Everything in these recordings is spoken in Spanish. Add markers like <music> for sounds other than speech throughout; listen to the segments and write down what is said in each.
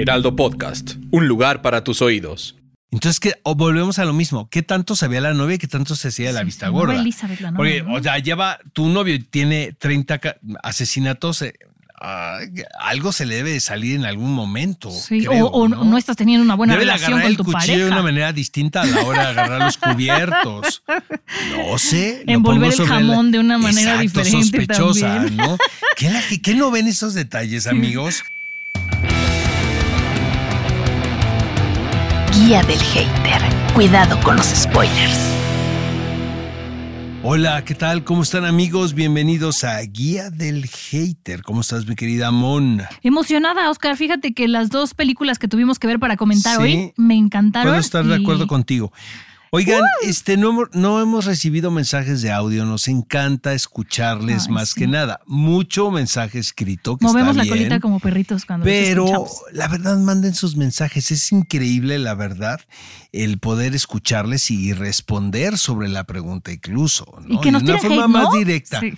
Heraldo Podcast, un lugar para tus oídos. Entonces, ¿qué? O volvemos a lo mismo. ¿Qué tanto sabía la novia y qué tanto se hacía la vista gorda? Elizabeth, la Porque, novia, ¿no? o sea, lleva, tu novio tiene 30 ca- asesinatos. eh, ah, algo se le debe de salir en algún momento. Sí, creo, o, o no estás teniendo una buena Debe de relación agarrar con el tu cuchillo de una pareja. manera distinta a la hora de agarrar los cubiertos. <laughs> No sé. Envolver el jamón de una manera Exacto, diferente sospechosa, también. ¿no? ¿Qué, la- qué no ven esos detalles, amigos? Guía del hater. Cuidado con los spoilers. Hola, ¿qué tal? ¿Cómo están amigos? Bienvenidos a Guía del Hater. ¿Cómo estás, mi querida Mon? Emocionada, Oscar. Fíjate que las dos películas que tuvimos que ver para comentar Sí. hoy me encantaron. Puedo estar de acuerdo contigo. Oigan, este no, hemos- no hemos recibido mensajes de audio, nos encanta escucharles Ay, más sí. que nada. Mucho mensaje escrito que Movemos está la bien, colita como perritos cuando Pero la verdad, manden sus mensajes. Es increíble, la verdad, el poder escucharles y responder sobre la pregunta incluso. ¿no? Y que nos de una forma hate, más directa. Sí.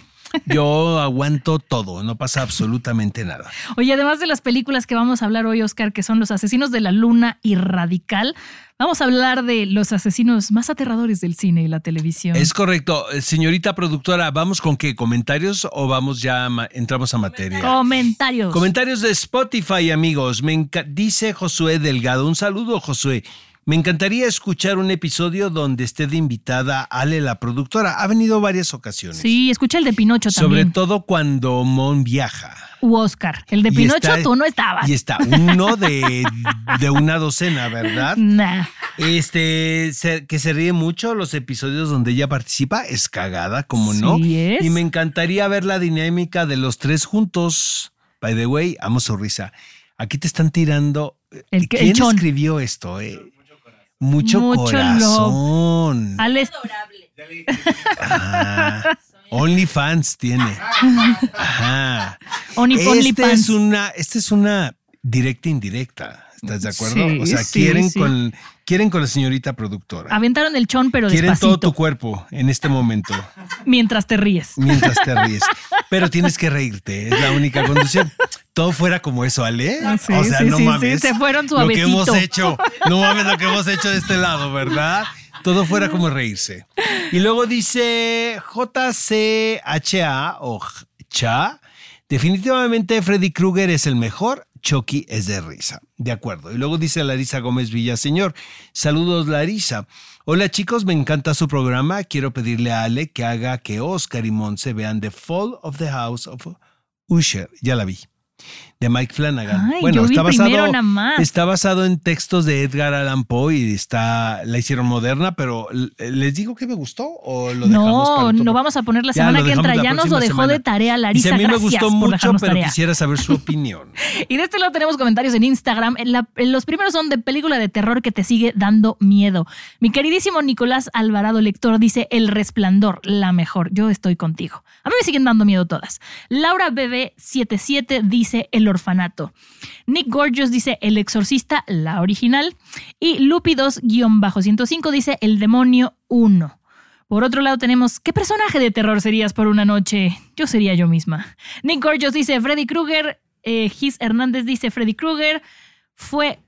Yo aguanto todo, no pasa absolutamente nada. Oye, además de las películas que vamos a hablar hoy, Oscar, que son Los Asesinos de la Luna y Radical, vamos a hablar de los asesinos más aterradores del cine y la televisión. Es correcto. Eh, Señorita productora, ¿vamos con qué? ¿Comentarios o vamos ya, a entramos a materia? Comentarios. Comentarios de Spotify, amigos. Me dice Josué Delgado. Un saludo, Josué. Me encantaría escuchar un episodio donde esté de invitada Ale, la productora. Ha venido varias ocasiones. Sí, escucha el de Pinocho Sobre también. todo cuando Mon viaja. U Oscar. El de Y Pinocho está- tú no estabas. Y está uno de, de una docena, ¿verdad? <laughs> Nah. Este, se- que se ríe mucho los episodios donde ella participa, es cagada, como no. Sí es. Y me encantaría ver la dinámica de los tres juntos. By the way, amo su risa. Aquí te están tirando. El el ¿Quién escribió esto? eh? Mucho, Mucho corazón. Alex. Ah, OnlyFans tiene. Ajá. Only, Este es una, esta es una directa indirecta. ¿Estás de acuerdo? Sí, o sea, sí, quieren sí. con quieren con la señorita productora. Aventaron el chon, pero quieren despacito. todo tu cuerpo en este momento Mientras te ríes. mientras te ríes. <laughs> Pero tienes que reírte, es la única condición. Todo fuera como eso, Ale. Sí, o sea, sí, no sí, mames. se fueron Lo que hemos suavecito. hecho. No mames lo que hemos hecho de este lado, ¿verdad? Todo fuera como reírse. Y luego dice JCHA o Cha. Definitivamente Freddy Krueger es el mejor. Chucky es de risa. De acuerdo. Y luego dice Larisa Gómez Villaseñor. Saludos, Larisa. Hola chicos, me encanta su programa. Quiero pedirle a Ale que haga que Oscar y Monse vean The Fall of the House of Usher. Ya la vi. De Mike Flanagan. Ay, bueno, yo vi está basado, nada más. está basado en textos de Edgar Allan Poe y está, la hicieron moderna, pero ¿les digo que me gustó o lo dejamos No, no vamos a poner la semana que entra. Ya nos lo dejó semana. de tarea Larisa. a mí me gustó mucho, pero tarea. quisiera saber su <laughs> opinión. Y de este lado tenemos comentarios en Instagram. La- los primeros son de película de terror que te sigue dando miedo. Mi queridísimo Nicolás Alvarado, lector, dice El Resplandor, la mejor. Yo estoy contigo. A mí me siguen dando miedo todas. Laura BB77 dice El Orfanato. Nick Gorgeous dice El Exorcista, la original. Y Lupi 2-105 dice El Demonio 1. Por otro lado tenemos, ¿qué personaje de terror serías por una noche? Yo sería yo misma. Nick Gorgeous dice Freddy Krueger, eh, Gis Hernández dice Freddy Krueger, fue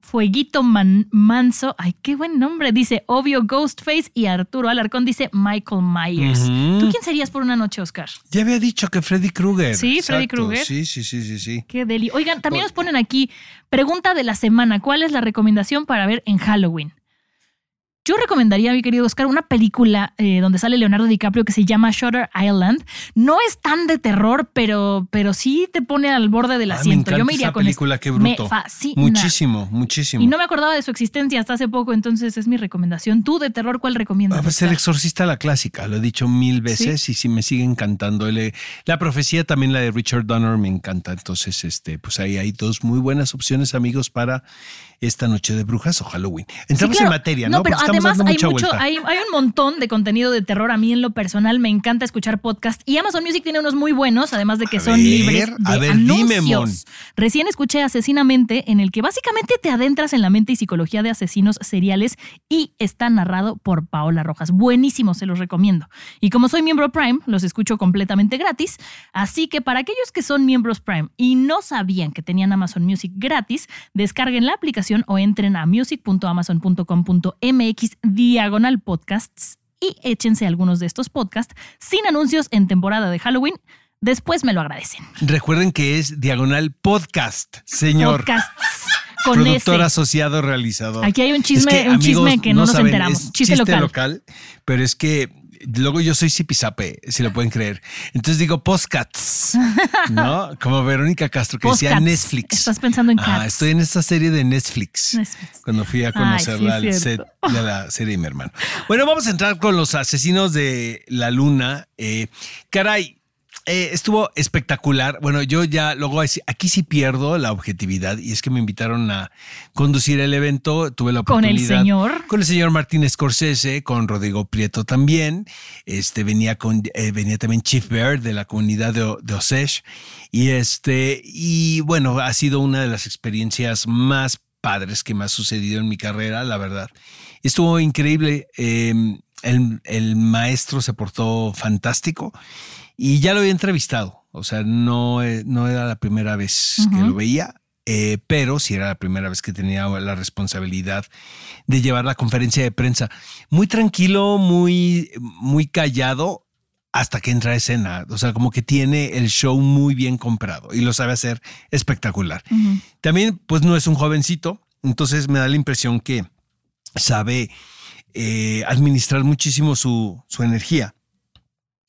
Fueguito Man- Manso, ay, qué buen nombre, dice obvio Ghostface y Arturo Alarcón dice Michael Myers. ¿Tú quién serías por una noche, Oscar? Ya había dicho que Freddy Krueger. Sí, Freddy. Krueger. Sí, sí, sí, sí, sí. Qué deli. Oigan, también nos ponen aquí, pregunta de la semana, ¿cuál es la recomendación para ver en Halloween? Yo recomendaría, mi querido Oscar, una película eh, donde sale Leonardo DiCaprio que se llama Shutter Island. No es tan de terror, pero, pero sí te pone al borde del Ah, me asiento. Yo me iría esa con película, esta. qué bruto. Me fascina. Muchísimo, muchísimo. Y no me acordaba de su existencia hasta hace poco, entonces es mi recomendación. ¿Tú de terror cuál recomiendas? Ah, pues el exorcista, la clásica, lo he dicho mil veces y sí me sigue encantando. El- la profecía también, la de Richard Donner, me encanta. Entonces, este, pues ahí hay dos muy buenas opciones, amigos, para esta noche de brujas o Halloween. Entramos Sí, claro. en materia, ¿no? pero Porque estamos además hay, mucho, hay, hay un montón de contenido de terror. A mí en lo personal me encanta escuchar podcast y Amazon Music tiene unos muy buenos, además de que A son ver, libres de a ver, dime, anuncios. Mon. Recién escuché Asesinamente, en el que básicamente te adentras en la mente y psicología de asesinos seriales y está narrado por Paola Rojas. Buenísimo, se los recomiendo. Y como soy miembro Prime, los escucho completamente gratis. Así que para aquellos que son miembros Prime y no sabían que tenían Amazon Music gratis, descarguen la aplicación o entren a music.amazon.com.mx diagonal podcasts y échense algunos de estos podcasts sin anuncios en temporada de Halloween. Después me lo agradecen. Recuerden que es Diagonal Podcast, señor. Podcasts con <laughs> productor ese. asociado realizador. Aquí hay un chisme- Es que, un chisme que no nos saben, enteramos. es Chiste local. Pero es que luego yo soy zipizape, si lo pueden creer. Entonces digo postcats, ¿no? <laughs> Como Verónica Castro que decía. Netflix. Estás pensando en Ah, cats. estoy en esta serie de Netflix. Netflix. Cuando fui a Ay, conocerla sí, al set de la serie de mi hermano. Bueno, vamos a entrar con los asesinos de la luna. Eh, caray, eh, estuvo espectacular. Bueno, yo ya luego aquí sí pierdo la objetividad y es que me invitaron a conducir el evento. Tuve la Con el oportunidad. señor. Con el señor Martín Scorsese, con Rodrigo Prieto también. Este venía con eh, venía también Chief Bear de la comunidad de, de Osage. Y este, y bueno, ha sido una de las experiencias más padres que me ha sucedido en mi carrera, la verdad. Estuvo increíble. eh, el, el maestro se portó fantástico y ya lo había entrevistado. O sea, no, eh, no era la primera vez que lo veía, eh, pero sí era la primera vez que tenía la responsabilidad de llevar la conferencia de prensa. Muy tranquilo, muy, muy callado hasta que entra a escena. O sea, como que tiene el show muy bien comprado y lo sabe hacer espectacular. También, pues no es un jovencito, entonces me da la impresión que sabe eh, administrar muchísimo su, su energía.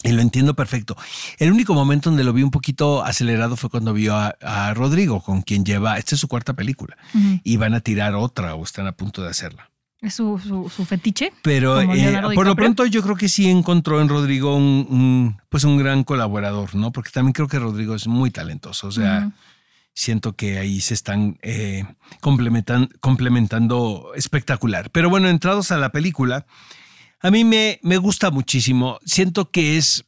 Y lo entiendo perfecto. El único momento donde lo vi un poquito acelerado fue cuando vio a, a Rodrigo, con quien lleva, esta es su cuarta película, y van a tirar otra o están a punto de hacerla. Es su, su, su fetiche. Pero eh, por lo pronto yo creo que sí encontró en Rodrigo un, un, pues un gran colaborador, ¿no? Porque también creo que Rodrigo es muy talentoso. O sea, Ujú. siento que ahí se están eh, complementan- complementando espectacular. Pero bueno, entrados a la película, a mí me, me gusta muchísimo. Siento que es,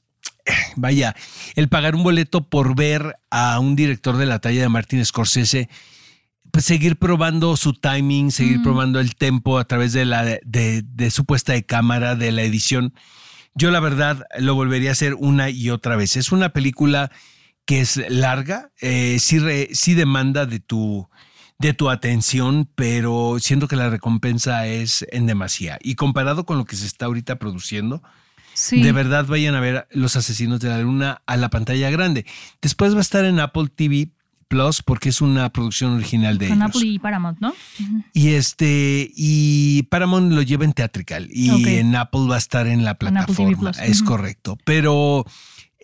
vaya, el pagar un boleto por ver a un director de la talla de Martin Scorsese, pues seguir probando su timing, seguir Mm. probando el tempo a través de la de, de su puesta de cámara, de la edición. Yo la verdad lo volvería a hacer una y otra vez. Es una película que es larga, eh, sí, re- sí demanda de tu, de tu atención, pero siento que la recompensa es en demasía. Y comparado con lo que se está ahorita produciendo, Sí. de verdad vayan a ver Los Asesinos de la Luna a la pantalla grande. Después va a estar en Apple TV Plus porque es una producción original de Con ellos. Apple y Paramount, ¿no? Y este, y Paramount lo lleva en Theatrical y en Apple va a estar en la plataforma. Es correcto. Pero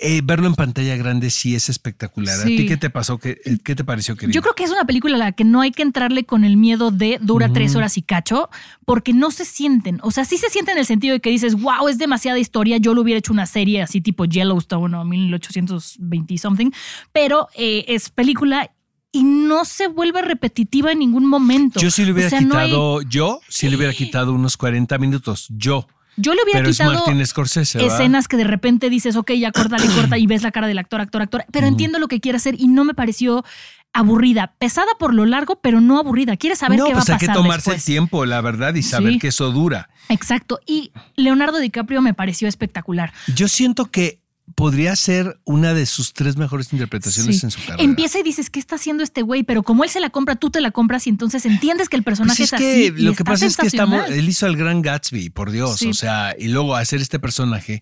eh, verlo en pantalla grande sí es espectacular. ¿A ti qué te pasó? ¿Qué, qué te pareció, querido? Yo creo que es una película a la que no hay que entrarle con el miedo de dura Ujú. tres horas y cacho, porque no se sienten. O sea, sí se sienten en el sentido de que dices, wow, es demasiada historia. Yo lo hubiera hecho una serie así tipo Yellowstone o 1820 y something, pero eh, es película y no se vuelve repetitiva en ningún momento. Yo sí le hubiera O sea, no hay- quitado, yo sí le hubiera quitado unos 40 minutos. Yo. Yo le hubiera Pero es quitado Martin Scorsese, escenas que de repente dices, ok, ya córtale, <clears throat> corta y ves la cara del actor, actor, actor. Pero entiendo lo que quiere hacer y no me pareció aburrida, pesada por lo largo, pero no aburrida. Quieres saber no, qué va a pues hay pasar que tomarse después. el tiempo, la verdad, y saber Sí. que eso dura. Exacto. Y Leonardo DiCaprio me pareció espectacular. Yo siento que podría ser una de sus tres mejores interpretaciones Sí. en su carrera. Empieza y dices, ¿qué está haciendo este güey? Pero como él se la compra, tú te la compras y entonces entiendes que el Pues personaje es es, que así. y lo que pasa es que estamos, él hizo el gran Gatsby, por Dios, Sí. o sea, y luego hacer este personaje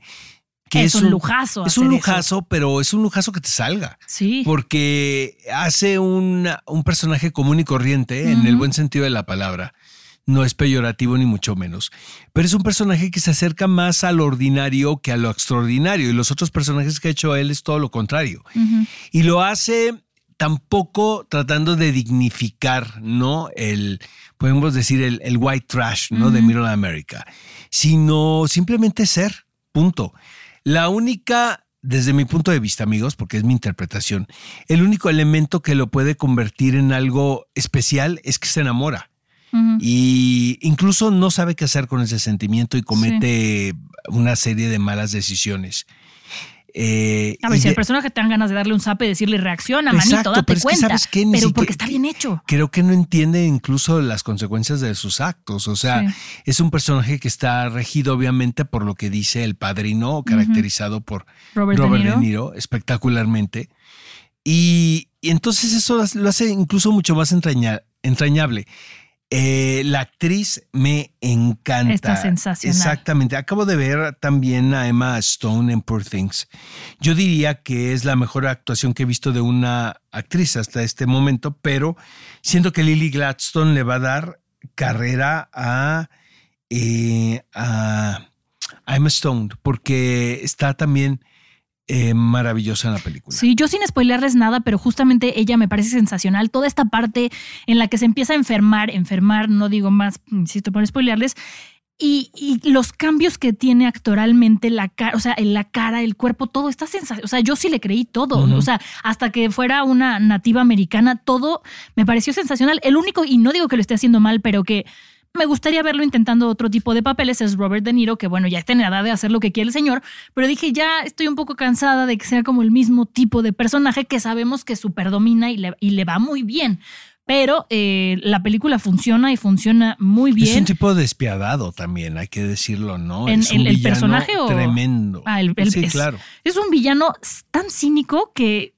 que Es un lujazo Es un lujazo, pero es un lujazo que te salga. Sí. Porque hace un, un personaje común y corriente, en el buen sentido de la palabra. No es peyorativo ni mucho menos. Pero es un personaje que se acerca más al ordinario que a lo extraordinario. Y los otros personajes que ha hecho él es todo lo contrario. Y lo hace tampoco tratando de dignificar, ¿no? El, podemos decir, el, white trash, ¿no? De Middle America, sino simplemente ser, punto. La única, desde mi punto de vista, amigos, porque es mi interpretación, el único elemento que lo puede convertir en algo especial es que se enamora. Y incluso no sabe qué hacer con ese sentimiento y comete una serie de malas decisiones. Eh, a ver, si el personaje te dan ganas de darle un zape y decirle reacciona, manito, date pero cuenta. Es que pero porque está bien hecho. Creo que no entiende incluso las consecuencias de sus actos. O sea, es un personaje que está regido obviamente por lo que dice el padrino, caracterizado por Robert, De, Niro. espectacularmente. Y, y, entonces eso lo hace incluso mucho más entrañable. Eh, la actriz me encanta. Está sensacional. Exactamente. Acabo de ver también a Emma Stone en Poor Things. Yo diría que es la mejor actuación que he visto de una actriz hasta este momento, pero siento que Lily Gladstone le va a dar carrera a, eh, a Emma Stone, porque está también eh, maravillosa en la película. Sí, yo sin spoilerles nada, pero justamente ella me parece sensacional. Toda esta parte en la que se empieza a enfermar, enfermar, no digo más, insisto, por spoilerles. Y, los cambios que tiene actoralmente, la cara, o sea, en la cara, el cuerpo, todo está sensacional. O sea, yo sí le creí todo. O sea, hasta que fuera una nativa americana, todo me pareció sensacional. El único, y no digo que lo esté haciendo mal, pero que me gustaría verlo intentando otro tipo de papeles. Es Robert De Niro, que bueno, ya está en edad de hacer lo que quiere el señor, pero dije, ya estoy un poco cansada de que sea como el mismo tipo de personaje que sabemos que superdomina y le, y le va muy bien. Pero eh, la película funciona y funciona muy bien. Es un tipo despiadado también, hay que decirlo, ¿no? En, es un el, personaje tremendo. Ah, el, sí, claro. Es un villano tan cínico que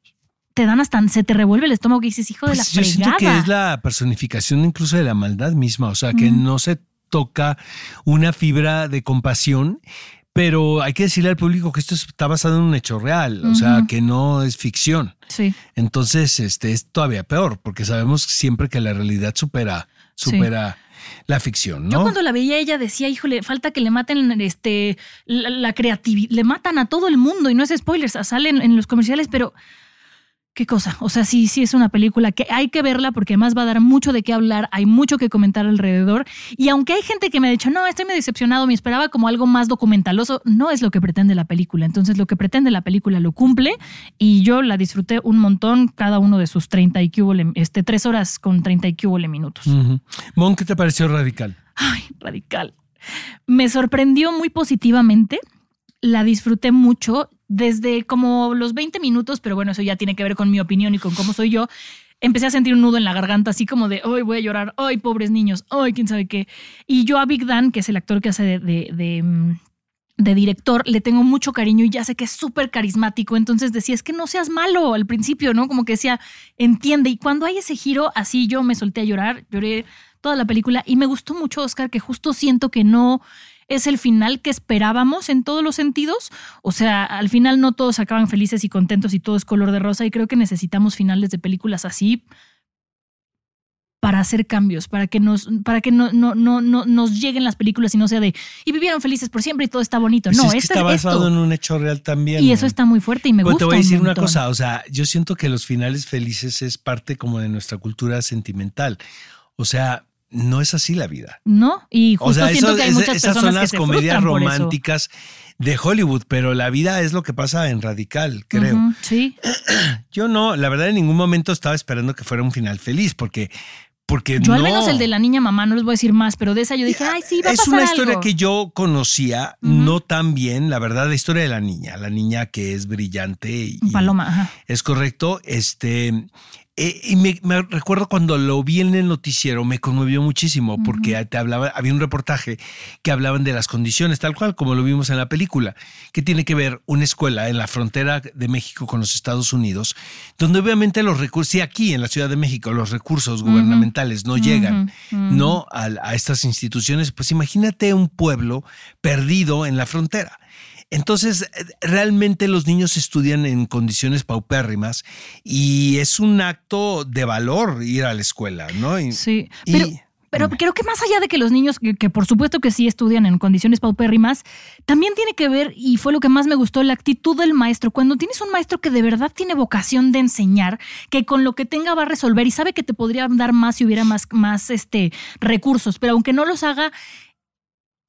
te dan hasta, se te revuelve el estómago y dices, hijo de la pues yo fregada. Siento que es la personificación incluso de la maldad misma, o sea, que no se toca una fibra de compasión, pero hay que decirle al público que esto está basado en un hecho real, o sea, que no es ficción. Sí. Entonces, este es todavía peor, porque sabemos siempre que la realidad supera, supera. la ficción, ¿no? Yo cuando la veía ella decía, híjole, falta que le maten este la, creatividad, le matan a todo el mundo y no es spoilers, salen en los comerciales, pero qué cosa. O sea, sí, sí es una película que hay que verla porque además va a dar mucho de qué hablar, hay mucho que comentar alrededor. Y aunque hay gente que me ha dicho, no, estoy muy decepcionado, me esperaba como algo más documentaloso, no es lo que pretende la película. Entonces, lo que pretende la película lo cumple y yo la disfruté un montón, cada uno de sus 30 y este, tres horas con 30 y minutos. Mon, ¿qué te pareció radical? Ay, radical. Me sorprendió muy positivamente la disfruté mucho desde como los 20 minutos, pero bueno, eso ya tiene que ver con mi opinión y con cómo soy yo. Empecé a sentir un nudo en la garganta, así como de, hoy voy a llorar, hoy pobres niños, hoy quién sabe qué. Y yo a Big Dan, que es el actor que hace de, de, mm, de director, le tengo mucho cariño y ya sé que es súper carismático. Entonces decía, es que no seas malo al principio, ¿no? Como que decía, entiende. Y cuando hay ese giro, así yo me solté a llorar, lloré toda la película y me gustó mucho, Oscar, que justo siento que no es el final que esperábamos en todos los sentidos. O sea, al final no todos acaban felices y contentos y todo es color de rosa y creo que necesitamos finales de películas así para hacer cambios, para que nos, para que no, no, no, no nos lleguen las películas y no sea de y vivieron felices por siempre y todo está bonito. Pues no, es que está basado en un hecho real también. Y eso está muy fuerte y me gusta. Te voy a decir una cosa, o sea, yo siento que los finales felices es parte como de nuestra cultura sentimental. O sea, no es así la vida. No, y justo siento que hay muchas esas personas son las comedias románticas de Hollywood, pero la vida es lo que pasa en Radical, creo. sí. <clears throat> Yo no, la verdad en ningún momento estaba esperando que fuera un final feliz, porque porque yo al menos el de la niña mamá, no les voy a decir más, pero de esa yo dije, ay, sí, va a Es una historia que yo conocía, no tan bien, la verdad, la historia de la niña, la niña que es brillante. Y Paloma, ajá. Es correcto. Este, eh, y me, recuerdo cuando lo vi en el noticiero, me conmovió muchísimo porque te hablaba, había un reportaje que hablaban de las condiciones, tal cual como lo vimos en la película, que tiene que ver una escuela en la frontera de México con los Estados Unidos, donde obviamente los recursos, sí, aquí en la Ciudad de México, los recursos gubernamentales no llegan, ¿no? a estas instituciones, pues imagínate un pueblo perdido en la frontera. Entonces, eh, realmente los niños estudian en condiciones paupérrimas y es un acto de valor ir a la escuela, ¿no? sí, pero Pero creo que más allá de que los niños, que, que por supuesto que sí estudian en condiciones paupérrimas, también tiene que ver, y fue lo que más me gustó, la actitud del maestro. Cuando tienes un maestro que de verdad tiene vocación de enseñar, que con lo que tenga va a resolver y sabe que te podría dar más si hubiera más, más este, recursos, pero aunque no los haga,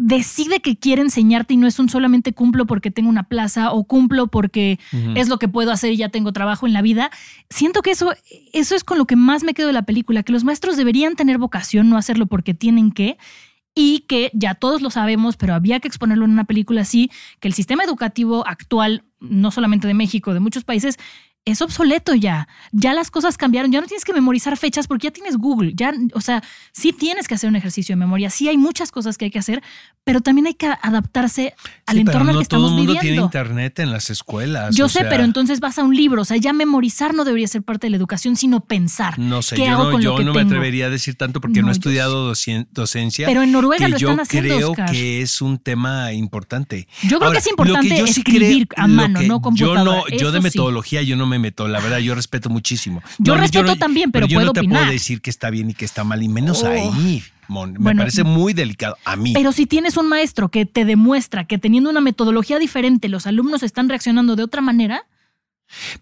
decide que quiere enseñarte y no es un solamente cumplo porque tengo una plaza o cumplo porque es lo que puedo hacer y ya tengo trabajo en la vida. Siento que eso, eso es con lo que más me quedo de la película, que los maestros deberían tener vocación, no hacerlo porque tienen que, y que ya todos lo sabemos, pero había que exponerlo en una película así, que el sistema educativo actual, no solamente de México, de muchos países, es obsoleto ya. Ya las cosas cambiaron. Ya no tienes que memorizar fechas porque ya tienes Google. Ya, o sea, sí tienes que hacer un ejercicio de memoria. Sí hay muchas cosas que hay que hacer, pero también hay que adaptarse al Sí, entorno pero al no que estamos todo el mundo viviendo. tiene internet en las escuelas. Yo o sé, sea, pero entonces vas a un libro. O sea, ya memorizar no debería ser parte de la educación, sino pensar. No sé, ¿Qué yo hago no, con yo lo que no me atrevería a decir tanto porque no, No, he yo estudiado docien- docencia. Pero en Noruega que lo yo están haciendo, creo Oscar. que es un tema importante. Yo creo que es importante yo sí escribir a mano, que no Yo, computadora. no, yo Eso de sí. metodología yo no me meto, la verdad, yo respeto muchísimo. Yo No, respeto no- también, pero yo puedo no te opinar. puedo decir que está bien y que está mal, y menos Oh. ahí, Mon. Me Bueno, parece muy delicado. A mí. Pero si tienes un maestro que te demuestra que teniendo una metodología diferente los alumnos están reaccionando de otra manera,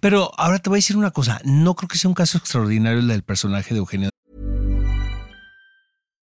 Pero ahora te voy a decir una cosa. No creo que sea un caso extraordinario el del personaje de Eugenio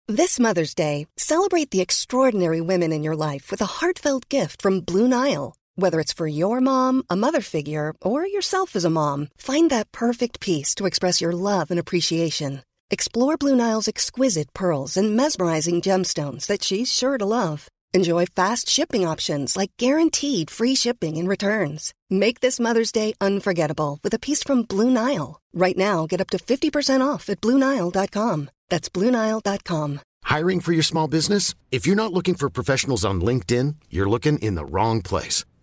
This Mother's Day, celebrate the extraordinary women in your life with a heartfelt gift from Blue Nile. Whether it's for your mom, a mother figure, or yourself as a mom, find that perfect piece to express your love and appreciation. Explore Blue Nile's exquisite pearls and mesmerizing gemstones that she's sure to love. Enjoy fast shipping options like guaranteed free shipping and returns. Make this Mother's Day unforgettable with a piece from Blue Nile. Right now, get up to 50% off at BlueNile.com. That's BlueNile.com. Hiring for your small business? If you're not looking for professionals on LinkedIn, you're looking in the wrong place.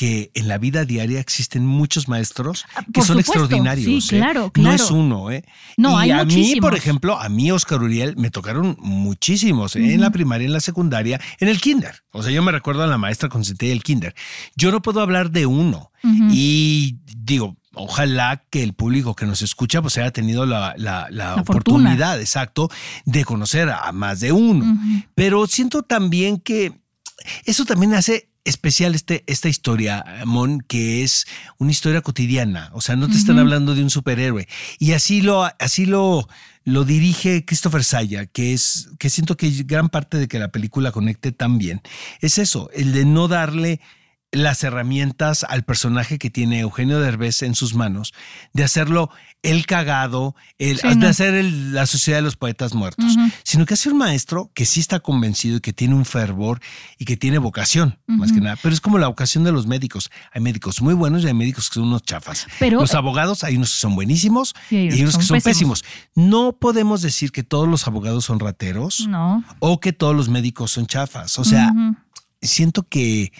que en la vida diaria existen muchos maestros Ah, que por son supuesto, extraordinarios. sí, ¿eh? claro, No claro. es uno, ¿eh? No, y hay a mí, por ejemplo, a mí, Oscar Uriel, me tocaron muchísimos ¿eh? en la primaria, en la secundaria, en el kinder. O sea, yo me recuerdo a la maestra consentida del kinder. Yo no puedo hablar de uno. Y digo, ojalá que el público que nos escucha pues haya tenido la, la- la La fortuna. oportunidad, exacto, de conocer a más de uno. Pero siento también que eso también hace especial este, esta historia, Mon, que es una historia cotidiana. O sea, no te están hablando de un superhéroe. Y así lo, así lo, lo dirige Christopher Saya, que es, que siento que gran parte de que la película conecte tan bien. Es eso, el de no darle las herramientas al personaje que tiene Eugenio Derbez en sus manos, de hacerlo el cagado, el, Sí, de hacer el- la sociedad de los poetas muertos, sino que hace un maestro que sí está convencido y que tiene un fervor y que tiene vocación, más que nada. Pero es como la vocación de los médicos. Hay médicos muy buenos y hay médicos que son unos chafas. Pero- los abogados, hay unos que son buenísimos Y hay y hay unos que son pésimos. No podemos decir que todos los abogados son rateros no. o que todos los médicos son chafas. O sea, siento que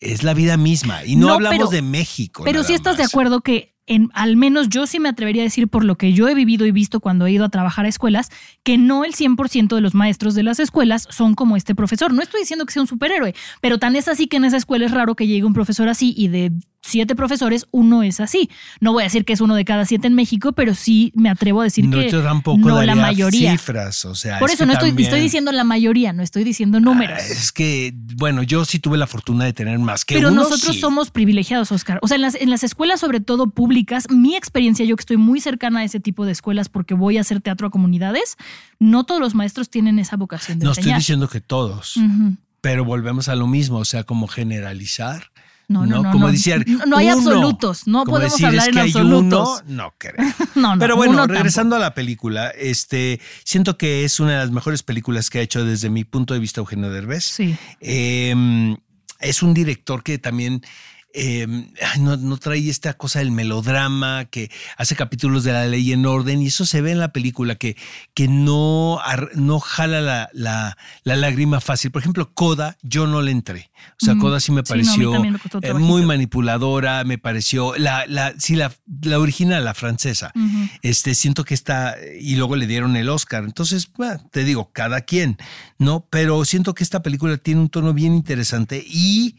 es la vida misma y no, No, hablamos pero- de México. Pero nada sí estás de acuerdo que en, al menos yo sí me atrevería a decir por lo que yo he vivido y visto cuando he ido a trabajar a escuelas, que no el 100% de los maestros de las escuelas son como este profesor. No estoy diciendo que sea un superhéroe, pero tan es así que en esa escuela es raro que llegue un profesor así y de siete profesores uno es así. No voy a decir que es uno de cada siete en México, pero sí me atrevo a decir No, que yo tampoco no daría la mayoría. cifras, o sea, Por es eso no estoy, también- estoy diciendo la mayoría, no estoy diciendo números. Ah, Es que, bueno, yo sí tuve la fortuna de tener más que Pero uno, nosotros sí. somos privilegiados, Oscar. O sea, en las, en las escuelas, sobre todo públicas, mi experiencia, yo que estoy muy cercana a ese tipo de escuelas porque voy a hacer teatro a comunidades, no todos los maestros tienen esa vocación de No estoy diciendo que todos, pero volvemos a lo mismo, o sea, como generalizar. No, no, no. Como no. decir, No, hay uno. absolutos. No Como podemos decir, hablar es en que hay absolutos. uno, no creo. <laughs> No, no. Pero bueno, regresando a la película, este, siento que es una de las mejores películas que ha hecho desde mi punto de vista Eugenio Derbez. Sí. Eh, es un director que también eh, ay, no, no trae esta cosa del melodrama, que hace capítulos de la ley en orden, y eso se ve en la película, que, que no, no jala la, la- la lágrima fácil. Por ejemplo, Coda, yo no le entré. O sea. Coda sí me Sí, no, pareció eh, muy manipuladora, me pareció, la, la, sí, la, la original, la francesa. Este, siento que está, y luego le dieron el Oscar. Entonces, bueno, te digo, cada quien, ¿no? Pero siento que esta película tiene un tono bien interesante y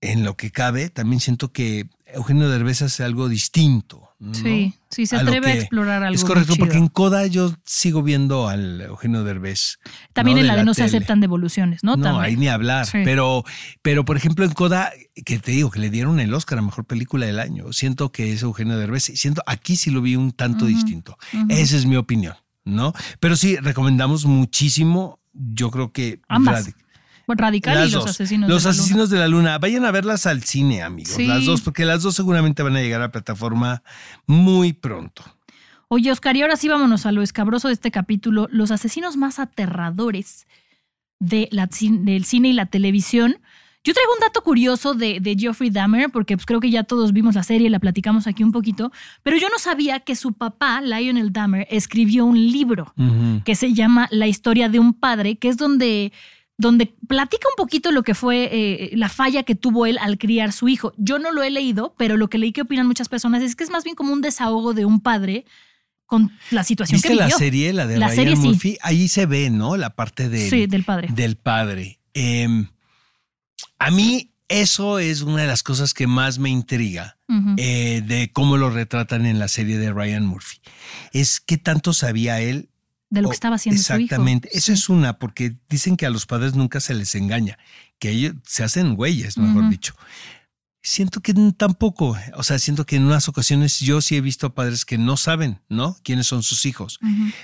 en lo que cabe, también siento que Eugenio Derbez hace algo distinto. ¿no? Sí, sí, se atreve a explorar algo. Es correcto, porque en Coda yo sigo viendo al Eugenio Derbez. También ¿no? en la de no se aceptan devoluciones, ¿no? No, También. ahí ni hablar. Sí. Pero, pero, por ejemplo, en Coda, que te digo, que le dieron el Oscar a Mejor Película del Año. Siento que es Eugenio Derbez. y Siento, aquí sí lo vi un tanto distinto. Esa es mi opinión, ¿no? Pero sí, recomendamos muchísimo. Yo creo que... Ambas. Bueno, Radical las y los dos. asesinos. Los de la Luna. asesinos de la luna. Vayan a verlas al cine, amigos. Sí. Las dos, porque las dos seguramente van a llegar a la plataforma muy pronto. Oye, Oscar, y ahora sí vámonos a lo escabroso de este capítulo, los asesinos más aterradores de la del cine y la televisión. Yo traigo un dato curioso de, de Geoffrey Dahmer, porque pues, creo que ya todos vimos la serie, la platicamos aquí un poquito, pero yo no sabía que su papá, Lionel Dahmer, escribió un libro que se llama La historia de un padre, que es donde, donde platica un poquito lo que fue eh, la falla que tuvo él al criar su hijo. Yo no lo he leído, pero lo que leí que opinan muchas personas es que es más bien como un desahogo de un padre con la situación ¿Viste que la serie, la de La Ryan serie sí. Murphy? Ahí se ve, ¿no? La parte del, Sí, del padre. del padre. Eh, a mí eso es una de las cosas que más me intriga eh, de cómo lo retratan en la serie de Ryan Murphy. Es qué tanto sabía él de lo que o- estaba haciendo su hijo. Exactamente. Eso Sí. es una, porque dicen que a los padres nunca se les engaña, que ellos se hacen güeyes, mejor dicho. Siento que tampoco, o sea, siento que en unas ocasiones yo sí he visto a padres que no saben, ¿no? Quiénes son sus hijos.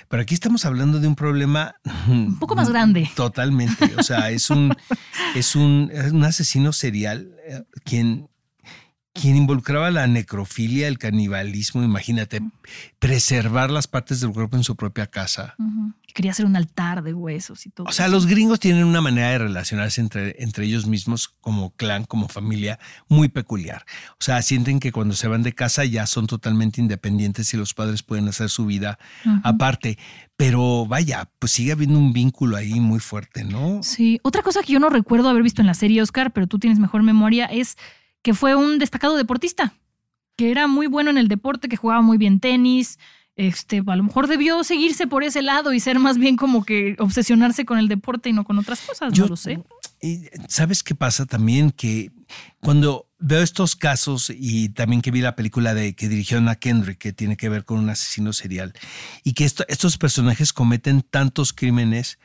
Pero aquí estamos hablando de un problema Un poco más <laughs> grande. Totalmente. O sea, es un, es un, es un asesino serial eh, quien, quien involucraba la necrofilia, el canibalismo, imagínate, preservar las partes del cuerpo en su propia casa. Quería hacer un altar de huesos y todo. O sea, eso. los gringos tienen una manera de relacionarse entre, entre ellos mismos como clan, como familia, muy peculiar. O sea, sienten que cuando se van de casa ya son totalmente independientes y los padres pueden hacer su vida aparte. Pero vaya, pues sigue habiendo un vínculo ahí muy fuerte, ¿no? Sí, otra cosa que yo no recuerdo haber visto en la serie, Oscar, pero tú tienes mejor memoria, es que fue un destacado deportista, que era muy bueno en el deporte, que jugaba muy bien tenis. Este, a lo mejor debió seguirse por ese lado y ser más bien como que obsesionarse con el deporte y no con otras cosas, Yo- no lo sé. ¿Sabes qué pasa también? Que cuando veo estos casos y también que vi la película de que dirigió Anna Kendrick, que tiene que ver con un asesino serial, y que esto- estos personajes cometen tantos crímenes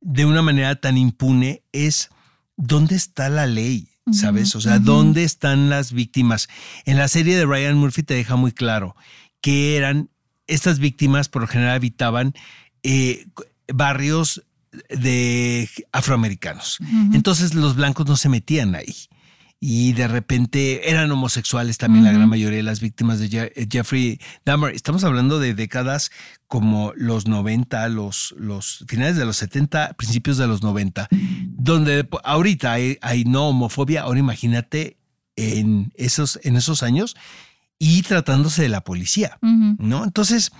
de una manera tan impune, es ¿dónde está la ley? ¿Sabes? O sea. ¿dónde están las víctimas? En la serie de Ryan Murphy te deja muy claro que eran, estas víctimas por lo general habitaban eh, barrios de afroamericanos. Entonces los blancos no se metían ahí. Y de repente eran homosexuales también la gran mayoría de las víctimas de Je- Jeffrey Dahmer. Estamos hablando de décadas como los 90, los, los finales de los 70, principios de los 90, donde ahorita hay, hay no homofobia. Ahora imagínate en esos, en esos años y tratándose de la policía. ¿no? Entonces,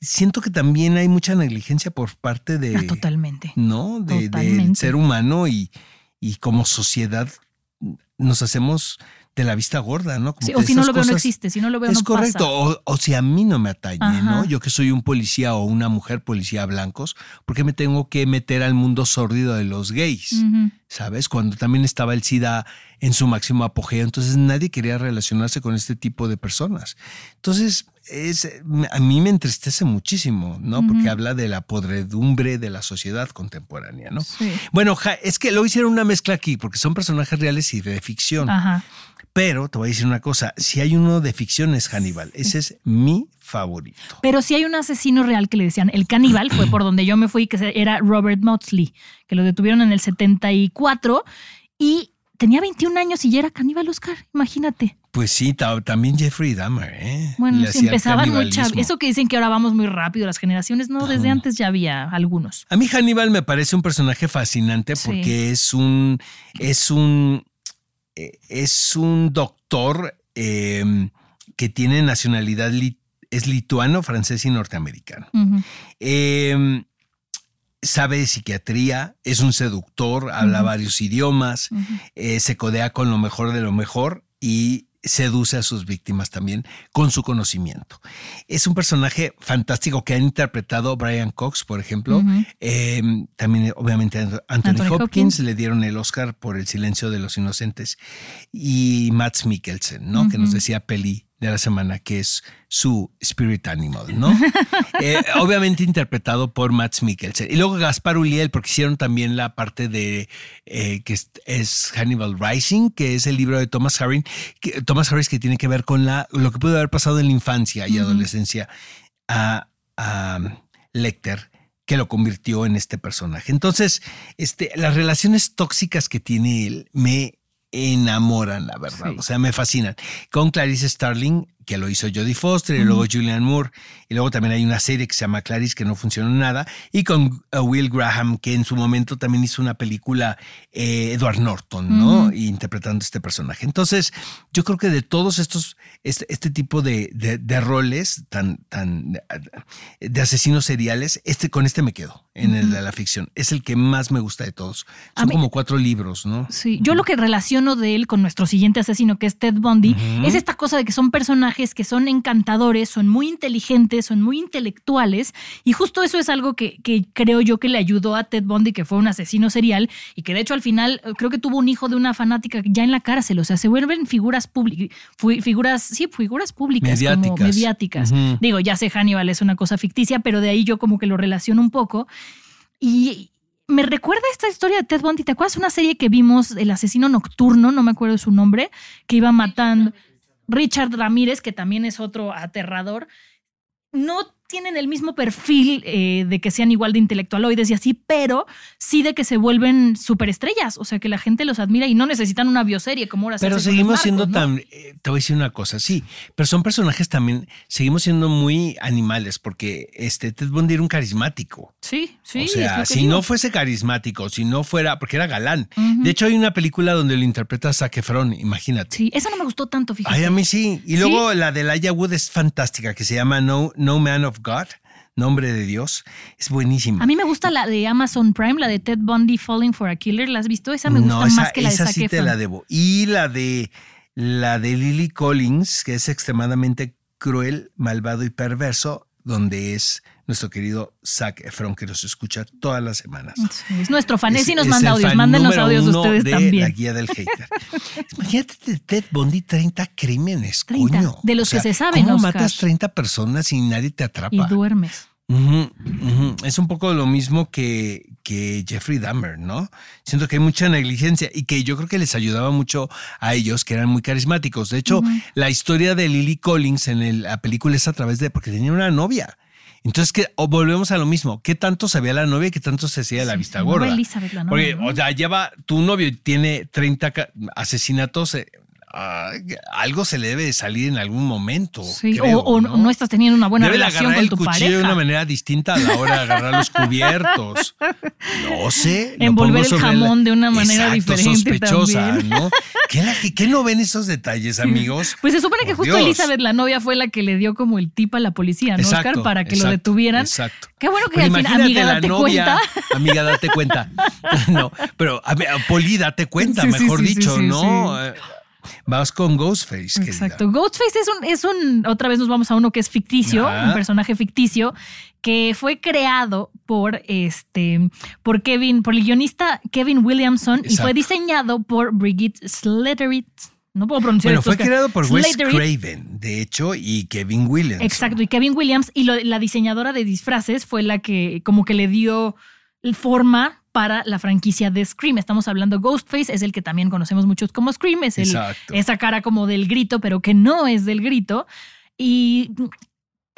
siento que también hay mucha negligencia por parte de... Ah, totalmente. ¿no? De, del ser humano y, y como sociedad nos hacemos de la vista gorda, ¿no? Como Sí, o si no lo veo, no existe. Si no lo veo, Es no correcto. pasa. O, o si a mí no me atañe, Ajá. ¿no? Yo que soy un policía o una mujer policía blancos, ¿por qué me tengo que meter al mundo sórdido de los gays? ¿Sabes? Cuando también estaba el SIDA en su máximo apogeo, entonces nadie quería relacionarse con este tipo de personas. Entonces, es, a mí me entristece muchísimo, ¿no? Porque habla de la podredumbre de la sociedad contemporánea, ¿no? Sí. Bueno, ja, es que lo hicieron una mezcla aquí, porque son personajes reales y de ficción. Ajá. Pero te voy a decir una cosa, si hay uno de ficción es Hannibal, ese es mi favorito. Pero sí hay un asesino real que le decían el caníbal, fue por donde yo me fui, que era Robert Maudsley, que lo detuvieron en el 74 y tenía 21 años y ya era caníbal, Oscar, imagínate. Pues sí, ta- también Jeffrey Dahmer, ¿eh? Bueno, Le si empezaban muy Eso que dicen que ahora vamos muy rápido, las generaciones, no, desde antes ya había algunos. A mí Hannibal me parece un personaje fascinante Sí. porque es un es un eh, es un doctor eh, que tiene nacionalidad, li- es lituano, francés y norteamericano. Eh, sabe de psiquiatría, es un seductor, habla varios idiomas, eh, se codea con lo mejor de lo mejor y seduce a sus víctimas también con su conocimiento. Es un personaje fantástico que ha interpretado Brian Cox, por ejemplo. Eh, también, obviamente, Anthony, Anthony Hopkins, Hopkins. le dieron el Oscar por El silencio de los inocentes. Y Matt Mikkelsen, ¿no? Que nos decía Peli de la semana, que es su spirit animal, ¿no? <laughs> Eh, obviamente interpretado por Matt Mikkelsen. Y luego Gaspar Uliel, porque hicieron también la parte de eh, que es, es Hannibal Rising, que es el libro de Thomas Harris, que, Thomas Harris que tiene que ver con la, lo que pudo haber pasado en la infancia y adolescencia a, a Lecter que lo convirtió en este personaje. Entonces, este, las relaciones tóxicas que tiene él me enamoran, la verdad. Sí. O sea, me fascinan. Con Clarice Starling, que lo hizo Jodie Foster, y luego Julianne Moore, y luego también hay una serie que se llama Clarice que no funcionó nada, y con uh, Will Graham, que en su momento también hizo una película, eh, Edward Norton, ¿no? Y interpretando este personaje. Entonces, yo creo que de todos estos, este, este tipo de, de- de roles tan, tan, de asesinos seriales, este, con este me quedo, en el de la ficción. Es el que más me gusta de todos. Son mí- como cuatro libros, ¿no? Sí, yo lo que relaciono de él con nuestro siguiente asesino, que es Ted Bundy, es esta cosa de que son personajes que son encantadores, son muy inteligentes, son muy intelectuales, y justo eso es algo que, que creo yo que le ayudó a Ted Bundy, que fue un asesino serial, y que de hecho al final eh, creo que tuvo un hijo de una fanática ya en la cárcel, o sea, se vuelven figuras públicas, figuras, sí, figuras públicas, como Mediáticas. mediáticas. Ujú. Digo, ya sé, Hannibal es una cosa ficticia, pero de ahí yo como que lo relaciono un poco. Y me recuerda esta historia de Ted Bundy. ¿Te acuerdas una serie que vimos, El asesino nocturno? No me acuerdo su nombre, que iba matando. Richard Ramírez, que también es otro aterrador. No tienen el mismo perfil eh, de que sean igual de intelectualoides y así, pero sí de que se vuelven superestrellas. O sea, que la gente los admira y no necesitan una bioserie como ahora se Pero seguimos siendo ¿no? tan. eh, te voy a decir una cosa, sí. Pero son personajes también. Seguimos siendo muy animales porque este Ted Bundy era un carismático. Sí, sí. o sea, si digo. no fuese carismático, si no fuera. Porque era galán. De hecho, hay una película donde lo interpreta Zac Efron, imagínate. Sí, esa no me gustó tanto, fíjate. Ay, a mí sí. Y ¿Sí? luego la de Elijah Wood es fantástica, que se llama No, no Man of God, Nombre de Dios. Es buenísima. A mí me gusta la de Amazon Prime, la de Ted Bundy Falling for a Killer. ¿La has visto? Esa me gusta no, esa, más que la de esa sí te la debo. Y la de la de Lily Collins, que es extremadamente cruel, malvado y perverso, donde es nuestro querido Zac Efron, que nos escucha todas las semanas. Sí, es nuestro fan. Es- nos es manda audios. Mándenos audios ustedes de también. La guía del hater. <laughs> Imagínate Ted Bundy, 30 crímenes, 30, coño. de los que se saben, ¿Cómo Oscar? matas 30 personas y nadie te atrapa? Y duermes. Es un poco lo mismo que, que Jeffrey Dahmer, ¿no? Siento que hay mucha negligencia y que yo creo que les ayudaba mucho a ellos, que eran muy carismáticos. De hecho, la historia de Lily Collins en el- la película es a través de, porque tenía una novia. Entonces, que o volvemos a lo mismo. ¿Qué tanto sabía la novia y qué tanto se hacía la vista gorda? Elizabeth la Porque, o sea, lleva, tu novio tiene 30 ca- asesinatos, eh, ah, algo se le debe de salir en algún momento. Sí, creo, o, o no? estás teniendo una buena Debe de relación con el tu cuchillo pareja. de una manera distinta a la hora de agarrar los cubiertos. No sé. Envolver el jamón de una manera Exacto, diferente sospechosa, también. ¿no? ¿Qué, la- qué no ven esos detalles, amigos? Pues se supone que Por justo Dios. Elizabeth, la novia, fue la que le dio como el tip a la policía, ¿no, Oscar? Para que lo detuvieran. Exacto. Qué bueno que Pero al final, imagínate amiga, la date novia, cuenta. Amiga, date cuenta. <laughs> No, pero a Poli, date cuenta, Sí, mejor dicho, ¿no? Vamos con Ghostface, querida. Exacto. Ghostface es un, es un, otra vez nos vamos a uno que es ficticio, Ajá. un personaje ficticio que fue creado por este, por Kevin, por el guionista Kevin Williamson y fue diseñado por Brigitte Slattery. No puedo pronunciar Bueno, fue creado por Wes. Craven, de hecho, y Kevin Williams. Exacto, y Kevin Williams y lo- la diseñadora de disfraces fue la que como que le dio forma para la franquicia de Scream. Estamos hablando Ghostface, es el que también conocemos muchos como Scream, es el, esa cara como del grito, pero que no es del grito. Y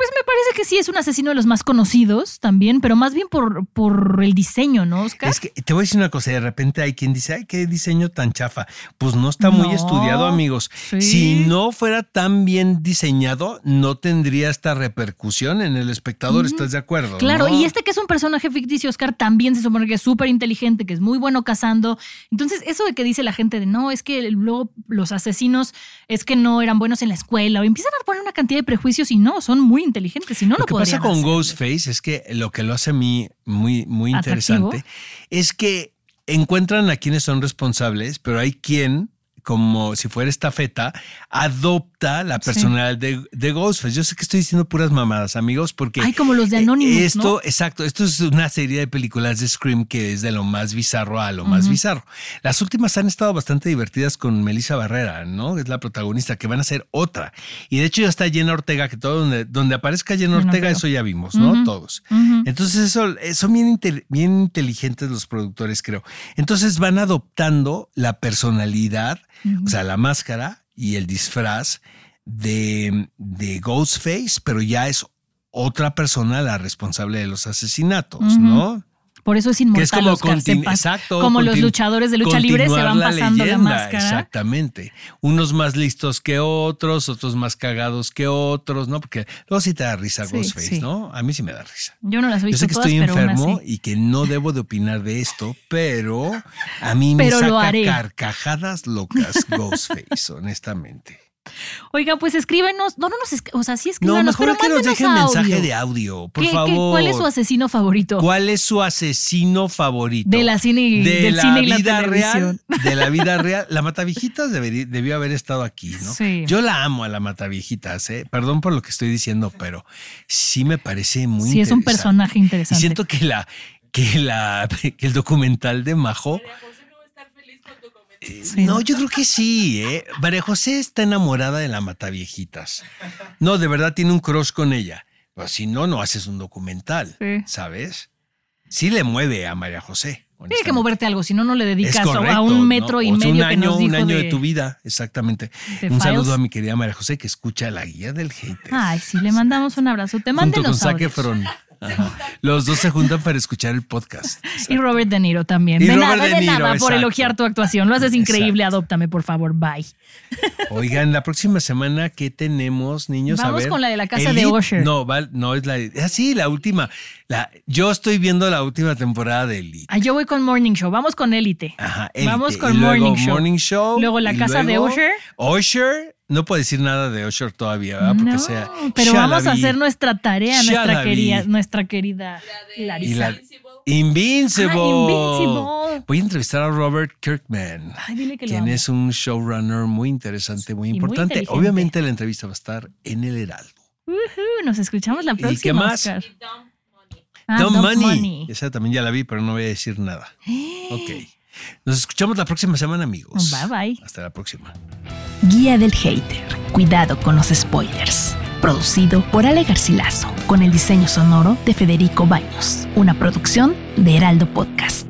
Pues me parece que sí es un asesino de los más conocidos también, pero más bien por, por el diseño, ¿no, Oscar? Es que te voy a decir una cosa, de repente hay quien dice, ay, qué diseño tan chafa. Pues no está muy No, estudiado, amigos. sí. Si no fuera tan bien diseñado, no tendría esta repercusión en el espectador, ¿estás de acuerdo? Claro, no? y este que es un personaje ficticio, Oscar, también se supone que es súper inteligente, que es muy bueno cazando. Entonces, eso de que dice la gente de no, es que luego los asesinos es que no eran buenos en la escuela, o empiezan a poner una cantidad de prejuicios y no, son muy inteligentes, si no, Lo no que pasa con. Ghostface es que lo que lo hace a mí muy, muy Atractivo. interesante es que encuentran a quienes son responsables, pero hay quien, como si fuera estafeta, adopta la personalidad de, de Ghostface. Yo sé que estoy diciendo puras mamadas, amigos, porque... Ay, como los de eh, Anonymous, Esto, ¿no? exacto, esto es una serie de películas de Scream que es de lo más bizarro a lo más bizarro. Las últimas han estado bastante divertidas con Melissa Barrera, ¿no? Es la protagonista, que van a ser otra. Y de hecho ya está Jenna Ortega, que todo donde, donde aparezca Jenna Ortega, eso ya vimos, ¿no? Todos. Entonces eso, eh, son bien, inte- bien inteligentes los productores, creo. Entonces van adoptando la personalidad, o sea, la máscara y el disfraz de, de Ghostface, pero ya es otra persona la responsable de los asesinatos. ¿no? Por eso es Que inmortal, es como Oscar, exacto, como los luchadores de lucha libre se van pasando la leyenda, máscara. Exactamente. Unos más listos que otros, otros más cagados que otros, ¿no? Porque luego sí te da risa Sí, Ghostface, sí. ¿no? A mí sí me da risa. Yo no las he Yo visto sé que todas, estoy enfermo y que no debo de opinar de esto, pero a mí <laughs> me lo saca haré. carcajadas locas Ghostface, honestamente. Oiga, pues escríbenos. No, no nos O sea, sí No, escríbanos, mejor pero que nos dejen mensaje de audio, por ¿Qué- qué- favor. ¿Cuál es su asesino favorito? ¿Cuál es su asesino favorito? De la cine de del la cine y la vida real. De la vida <laughs> real. La Matavijitas debió haber estado aquí, ¿no? Sí. Yo la amo a la Matavijitas, ¿eh? Perdón por lo que estoy diciendo, pero sí me parece muy Sí, es un interesante. personaje Y interesante. siento que la que la <laughs> que el documental de Majo Eh, Sí. No, yo creo que sí, ¿eh? María José está enamorada de la Mataviejitas. No, de verdad tiene un crush con ella. Pero si no, no haces un documental, Sí. ¿sabes? Sí le mueve a María José. Tiene que moverte algo, si no, no le dedicas correcto, a un metro ¿no? y O sea, medio un que año, nos dijo un año de, de- tu vida, exactamente. Un saludo Files. a mi querida María José que escucha la guía del hater. Ay, sí, le mandamos un abrazo. Te junto con <laughs> Los dos se juntan para escuchar el podcast. Y Robert De Niro también. Y de Robert nada, De de Niro, nada por exacto. elogiar tu actuación. Lo haces increíble. Adóptame, por favor. Bye. <laughs> Oigan, la próxima semana, ¿qué tenemos, niños? A Vamos ver. con la de la casa de Elite- Usher. No, va- no es la. Ah, sí, la última. La, yo estoy viendo la última temporada de Elite. Ah, yo voy con Morning Show. Vamos con Élite. Ajá, Elite. Vamos Y con luego Morning Show. Morning Show. Luego la casa de Usher. Usher. No puedo decir nada de Usher todavía, ¿verdad? Porque no, sea. pero vamos a hacer nuestra tarea, nuestra querida, nuestra querida Y Larisa. Invincible. Ah, Invincible. Voy a entrevistar a Robert Kirkman. Ay, dile que lo quien es un showrunner muy interesante, muy Y muy importante. Obviamente la entrevista va a estar en el Heraldo. Ujú, nos escuchamos la ¿Y próxima. qué más? Oscar. Ah, Dumb Dumb Money. Money. Esa también ya la vi, pero no voy a decir nada. <gasps> Ok. Nos escuchamos la próxima semana, amigos. Bye, bye. Hasta la próxima. Guía del Hater. Cuidado con los spoilers. Producido por Ale Garcilaso, con el diseño sonoro de Federico Baños. Una producción de Heraldo Podcast.